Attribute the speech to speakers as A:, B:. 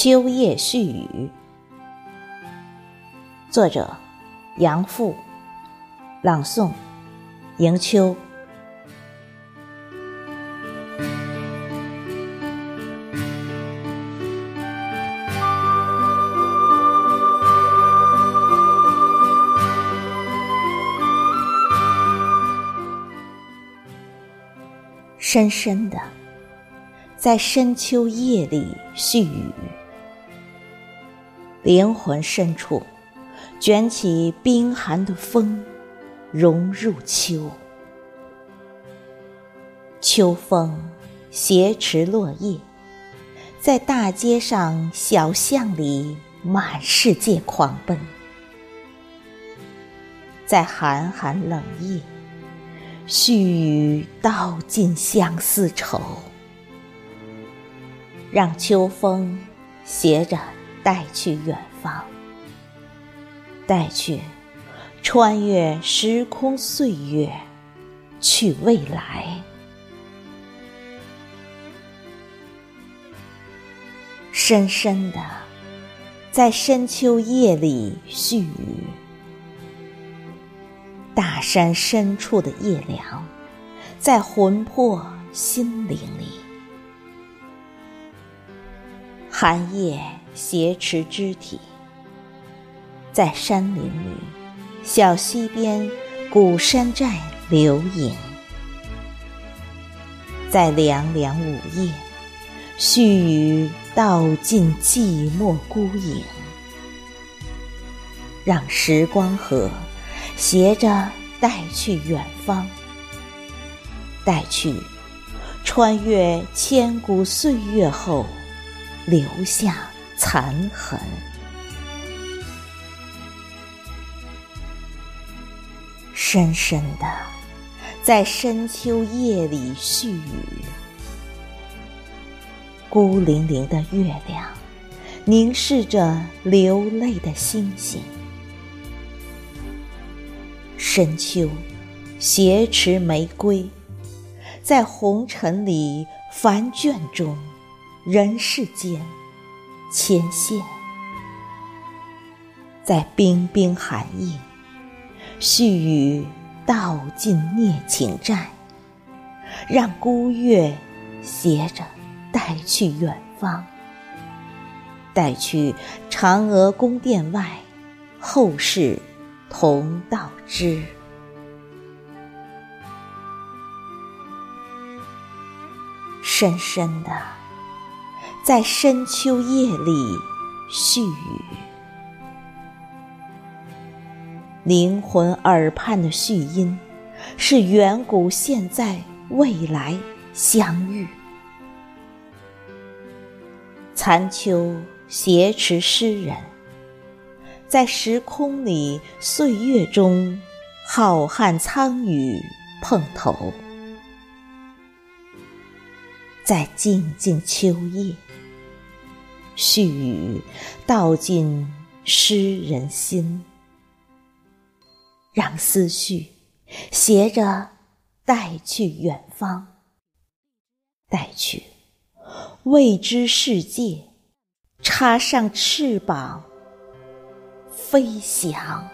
A: 秋夜絮语，作者杨复，朗诵迎秋。深深的，在深秋夜里絮语，灵魂深处卷起冰寒的风，融入秋。秋风挟持落叶，在大街上、小巷里满世界狂奔，在寒寒冷夜。絮语道尽相思愁，让秋风携着带去远方，带去穿越时空岁月，去未来。深深的，在深秋夜里絮语。大山深处的夜凉，在魂魄心灵里；寒夜挟持肢体，在山林里，小溪边，古山寨留影；在凉凉午夜，絮语道尽寂寞孤影，让时光河。携着带去远方，带去穿越千古岁月后留下残痕。深深的，在深秋夜里絮语，孤零零的月亮凝视着流泪的星星。深秋，挟持玫瑰，在红尘里、凡卷中、人世间牵线，在冰冰寒夜，絮语道尽孽情债，让孤月携着带去远方，带去嫦娥宫殿外后世。同道之，深深的，在深秋夜里絮语，灵魂耳畔的絮音，是远古、现在、未来相遇。残秋挟持诗人。在时空里，岁月中，浩瀚苍宇碰头；在静静秋夜，絮语道尽诗人心，让思绪携着带去远方，带去未知世界，插上翅膀。飞翔。